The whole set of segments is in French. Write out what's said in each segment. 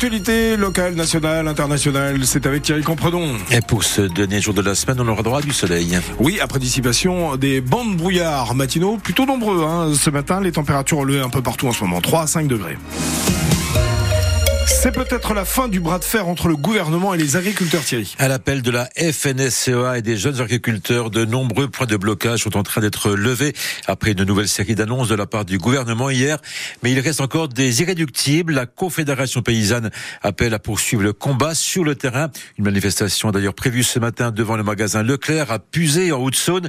L'actualité locale, nationale, internationale, c'est avec Thierry Compredon. Et pour ce dernier jour de la semaine, on aura droit du soleil. Oui, après dissipation des bandes brouillards matinaux, plutôt nombreux. Hein. Ce matin, les températures ont levé un peu partout en ce moment, 3 à 5 degrés. C'est peut-être la fin du bras de fer entre le gouvernement et les agriculteurs, Thierry. À l'appel de la FNSEA et des jeunes agriculteurs, de nombreux points de blocage sont en train d'être levés après une nouvelle série d'annonces de la part du gouvernement hier. Mais il reste encore des irréductibles. La Confédération paysanne appelle à poursuivre le combat sur le terrain. Une manifestation d'ailleurs prévue ce matin devant le magasin Leclerc à Pusé en Haute-Saône.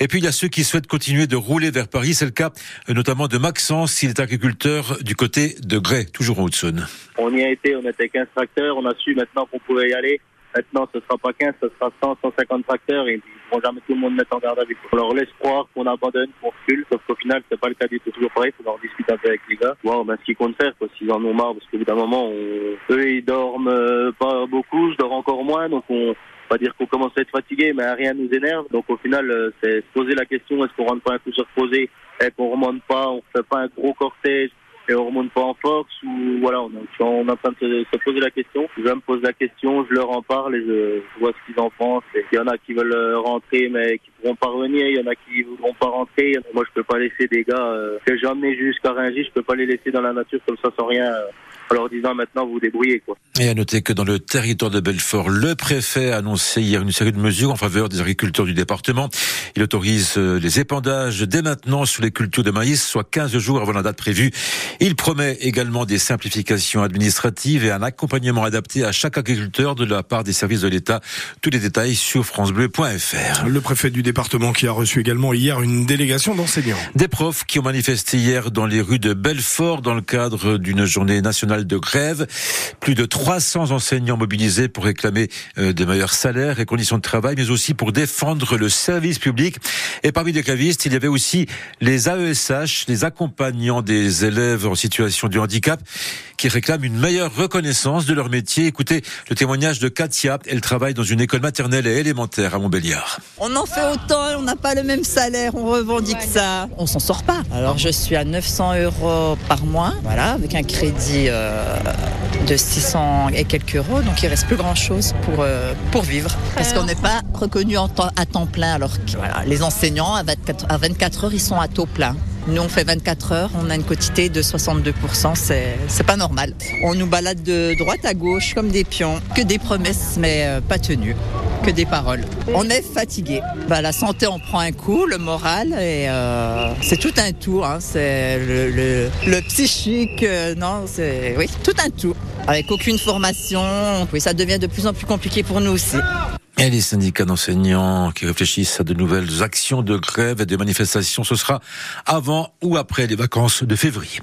Et puis il y a ceux qui souhaitent continuer de rouler vers Paris. C'est le cas notamment de Maxence, il est agriculteur du côté de Grès, toujours en Haute-Saône. On été, on était 15 tracteurs, on a su maintenant qu'on pouvait y aller. Maintenant, ce sera pas 15, ce sera 100, 150 tracteurs et ils vont jamais tout le monde mettre en garde à vue. On leur laisse croire qu'on abandonne, qu'on recule, sauf qu'au final, c'est pas le cas du tout. toujours pareil, il faut en discuter un peu avec les gars. Bon, ben, ce qu'ils comptent faire, quoi, s'ils en ont marre, parce qu'au bout d'un moment, on... eux, ils dorment euh, pas beaucoup, je dors encore moins, donc on, va dire qu'on commence à être fatigué, mais rien nous énerve. Donc au final, euh, c'est se poser la question est-ce qu'on rentre pas un coup sur reposer, et qu'on remonte pas, on fait pas un gros cortège, et on remonte pas en force ou voilà, on, est en train de se, poser la question. Je me pose la question, je leur en parle et je, vois ce qu'ils en pensent. il y en a qui veulent euh, rentrer mais qui pourront pas revenir, il y en a qui voudront pas rentrer. Moi, je peux pas laisser des gars euh, que j'ai emmenés jusqu'à Ringy, je peux pas les laisser dans la nature comme ça sans rien. Euh, en leur disant maintenant vous débrouillez quoi. Et à noter que dans le territoire de Belfort, le préfet a annoncé hier une série de mesures en faveur des agriculteurs du département. Il autorise euh, les épandages dès maintenant sur les cultures de maïs, soit 15 jours avant la date prévue. Il promet également des simplifications administratives et un accompagnement adapté à chaque agriculteur de la part des services de l'État. Tous les détails sur francebleu.fr. Le préfet du département qui a reçu également hier une délégation d'enseignants. Des profs qui ont manifesté hier dans les rues de Belfort dans le cadre d'une journée nationale de grève. Plus de 300 enseignants mobilisés pour réclamer euh, de meilleurs salaires et conditions de travail, mais aussi pour défendre le service public. Et parmi les grévistes, il y avait aussi les AESH, les accompagnants des élèves en situation de handicap, qui réclament une meilleure reconnaissance de leur métier. Écoutez le témoignage de Katia. Elle travaille dans une école maternelle et élémentaire à Montbéliard. On en fait autant et on n'a pas le même salaire. On revendique ça. On s'en sort pas. Alors je suis à 900 euros par mois, voilà, avec un crédit euh, de 600 et quelques euros, donc il reste plus grand chose pour, euh, pour vivre. Parce qu'on n'est pas reconnu en à temps plein, alors que voilà, les enseignants à 24, à 24 heures, ils sont à taux plein. Nous, on fait 24 heures, on a une quotité de 62%, c'est pas normal. On nous balade de droite à gauche comme des pions, que des promesses, mais euh, pas tenues, que des paroles. On est fatigué. Bah, la santé, on prend un coup, le moral, et euh, c'est tout un tout. Hein. c'est le, le, psychique, euh, non, c'est oui, tout un tout. Avec aucune formation, oui, ça devient de plus en plus compliqué pour nous aussi. Et les syndicats d'enseignants qui réfléchissent à de nouvelles actions de grève et de manifestations, ce sera avant ou après les vacances de février.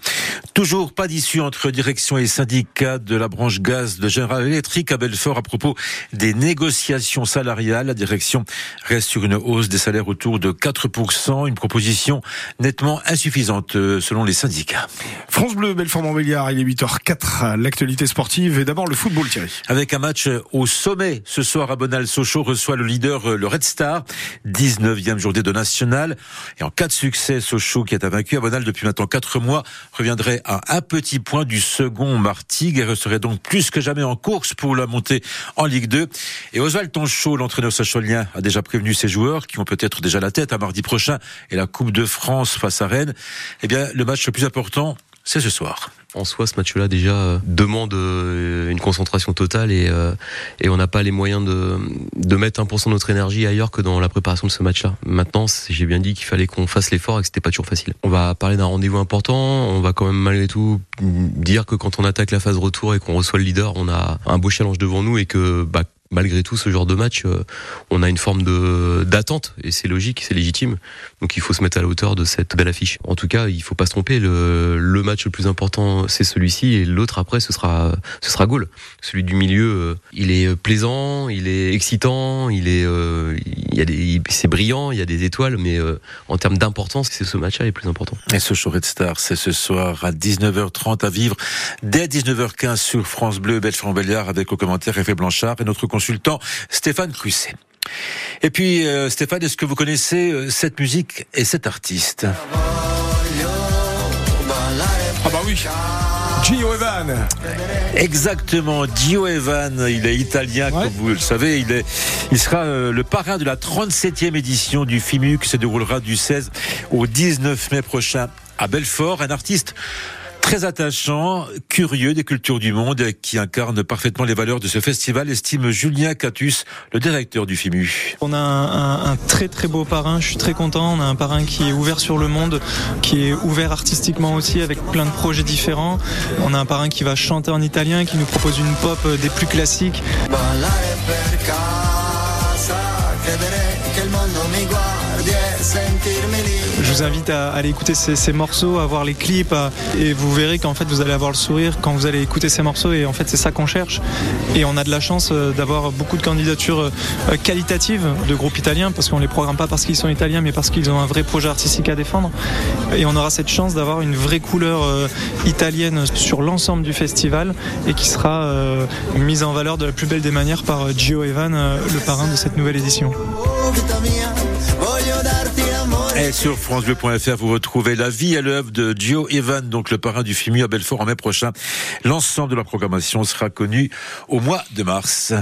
Toujours pas d'issue entre direction et syndicats de la branche gaz de General Electric à Belfort à propos des négociations salariales. La direction reste sur une hausse des salaires autour de 4%, une proposition nettement insuffisante selon les syndicats. France Bleu, Belfort-Montbéliard, il est 8h04. L'actualité sportive et d'abord le football, Thierry. Avec un match au sommet ce soir à bonal Sochaux reçoit le leader, euh, le Red Star, 19e journée de national. Et en cas de succès, Sochaux, qui est invaincu à Bonal depuis maintenant 4 mois, reviendrait à un petit point du second Martigues et resterait donc plus que jamais en course pour la montée en Ligue 2. Et Oswald Tonchot, l'entraîneur socholien, a déjà prévenu ses joueurs qui ont peut-être déjà la tête à mardi prochain et la Coupe de France face à Rennes. Eh bien, le match le plus important, c'est ce soir. En soi, ce match-là déjà euh, demande euh, une concentration totale et, euh, et on n'a pas les moyens de, de mettre 1% de notre énergie ailleurs que dans la préparation de ce match-là. Maintenant, j'ai bien dit qu'il fallait qu'on fasse l'effort et que c'était pas toujours facile. On va parler d'un rendez-vous important. On va quand même malgré tout dire que quand on attaque la phase retour et qu'on reçoit le leader, on a un beau challenge devant nous et que bah, malgré tout, ce genre de match, euh, on a une forme de d'attente et c'est logique, c'est légitime. Donc il faut se mettre à la hauteur de cette belle affiche. En tout cas, il faut pas se tromper. Le, le match le plus important, c'est celui-ci et l'autre après, ce sera ce sera Gaulle. Celui du milieu, euh, il est plaisant, il est excitant, il est euh, il y a des c'est brillant, il y a des étoiles, mais en termes d'importance, c'est ce match-là le plus important. Et ce show Red Star, c'est ce soir à 19h30 à vivre dès 19h15 sur France Bleu, Belfort-Belliard avec au commentaire Effet Blanchard et notre consultant Stéphane Crusset. Et puis euh, Stéphane, est-ce que vous connaissez euh, cette musique et cet artiste? Ah bah oui Gio Evan. Exactement, Gio Evan, il est italien, comme vous le savez. Il, est, il sera euh, le parrain de la 37e édition du FIMU qui se déroulera du 16 au 19 mai prochain à Belfort. Un artiste très attachant, curieux des cultures du monde, qui incarne parfaitement les valeurs de ce festival, estime Julien Catus, le directeur du FIMU. On a un, un, très très beau parrain, je suis très content. On a un parrain qui est ouvert sur le monde, qui est ouvert artistiquement aussi, avec plein de projets différents. On a un parrain qui va chanter en italien, qui nous propose une pop des plus classiques. Je vous invite à aller écouter ces, morceaux, à voir les clips, et vous verrez qu'en fait vous allez avoir le sourire quand vous allez écouter ces morceaux. Et en fait c'est ça qu'on cherche. Et on a de la chance d'avoir beaucoup de candidatures qualitatives de groupes italiens parce qu'on les programme pas parce qu'ils sont italiens, mais parce qu'ils ont un vrai projet artistique à défendre. Et on aura cette chance d'avoir une vraie couleur italienne sur l'ensemble du festival et qui sera mise en valeur de la plus belle des manières par Gio Evan, le parrain de cette nouvelle édition. Et sur FranceBleu.fr, vous retrouvez la vie et l'œuvre de Gio Evan, donc le parrain du FIMU à Belfort en mai prochain. L'ensemble de la programmation sera connu au mois de mars.